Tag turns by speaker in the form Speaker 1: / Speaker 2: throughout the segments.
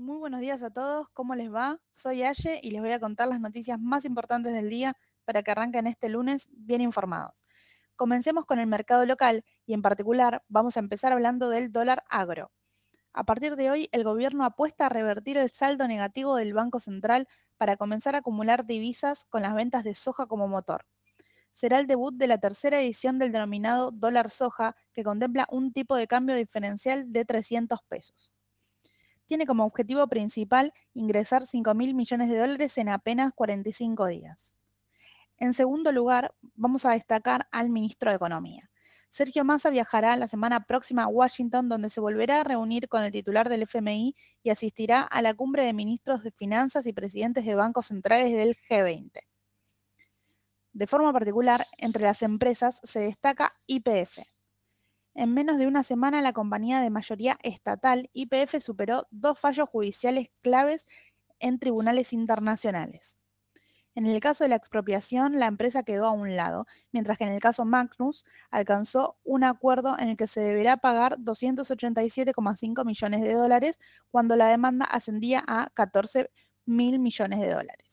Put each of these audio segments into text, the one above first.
Speaker 1: Muy buenos días a todos, ¿cómo les va? Soy Aye y les voy a contar las noticias más importantes del día para que arranquen este lunes bien informados. Comencemos con el mercado local y en particular vamos a empezar hablando del dólar agro. A partir de hoy, el gobierno apuesta a revertir el saldo negativo del Banco Central para comenzar a acumular divisas con las ventas de soja como motor. Será el debut de la tercera edición del denominado dólar soja, que contempla un tipo de cambio diferencial de 300 pesos tiene como objetivo principal ingresar 5 mil millones de dólares en apenas 45 días. En segundo lugar, vamos a destacar al ministro de Economía. Sergio Massa viajará la semana próxima a Washington, donde se volverá a reunir con el titular del FMI y asistirá a la cumbre de ministros de Finanzas y presidentes de bancos centrales del G20. De forma particular, entre las empresas se destaca IPF, en menos de una semana, la compañía de mayoría estatal, IPF, superó dos fallos judiciales claves en tribunales internacionales. En el caso de la expropiación, la empresa quedó a un lado, mientras que en el caso Magnus alcanzó un acuerdo en el que se deberá pagar 287,5 millones de dólares cuando la demanda ascendía a 14 mil millones de dólares.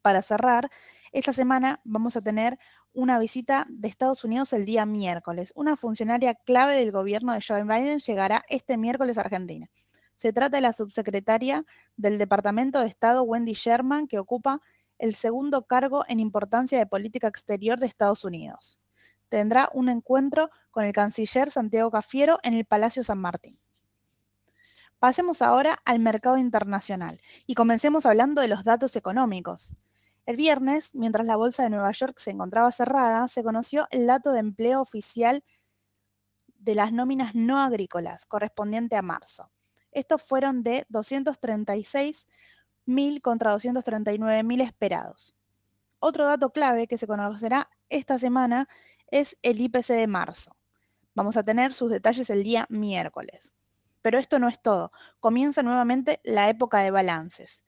Speaker 1: Para cerrar, esta semana vamos a tener una visita de Estados Unidos el día miércoles. Una funcionaria clave del gobierno de Joe Biden llegará este miércoles a Argentina. Se trata de la subsecretaria del Departamento de Estado, Wendy Sherman, que ocupa el segundo cargo en importancia de política exterior de Estados Unidos. Tendrá un encuentro con el canciller Santiago Cafiero en el Palacio San Martín. Pasemos ahora al mercado internacional y comencemos hablando de los datos económicos. El viernes, mientras la bolsa de Nueva York se encontraba cerrada, se conoció el dato de empleo oficial de las nóminas no agrícolas, correspondiente a marzo. Estos fueron de 236.000 contra 239.000 esperados. Otro dato clave que se conocerá esta semana es el IPC de marzo. Vamos a tener sus detalles el día miércoles. Pero esto no es todo. Comienza nuevamente la época de balances.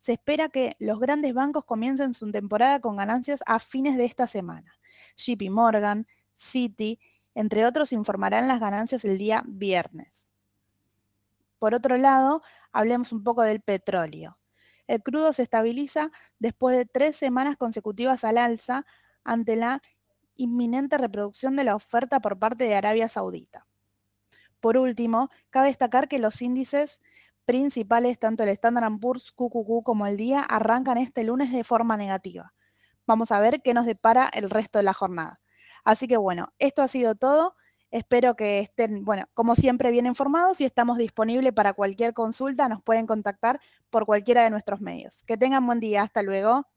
Speaker 1: Se espera que los grandes bancos comiencen su temporada con ganancias a fines de esta semana. JP Morgan, Citi, entre otros, informarán las ganancias el día viernes. Por otro lado, hablemos un poco del petróleo. El crudo se estabiliza después de tres semanas consecutivas al alza ante la inminente reproducción de la oferta por parte de Arabia Saudita. Por último, cabe destacar que los índices principales, tanto el Standard Poor's, QQQ como el día, arrancan este lunes de forma negativa. Vamos a ver qué nos depara el resto de la jornada. Así que bueno, esto ha sido todo. Espero que estén, bueno, como siempre, bien informados y estamos disponibles para cualquier consulta. Nos pueden contactar por cualquiera de nuestros medios. Que tengan buen día. Hasta luego.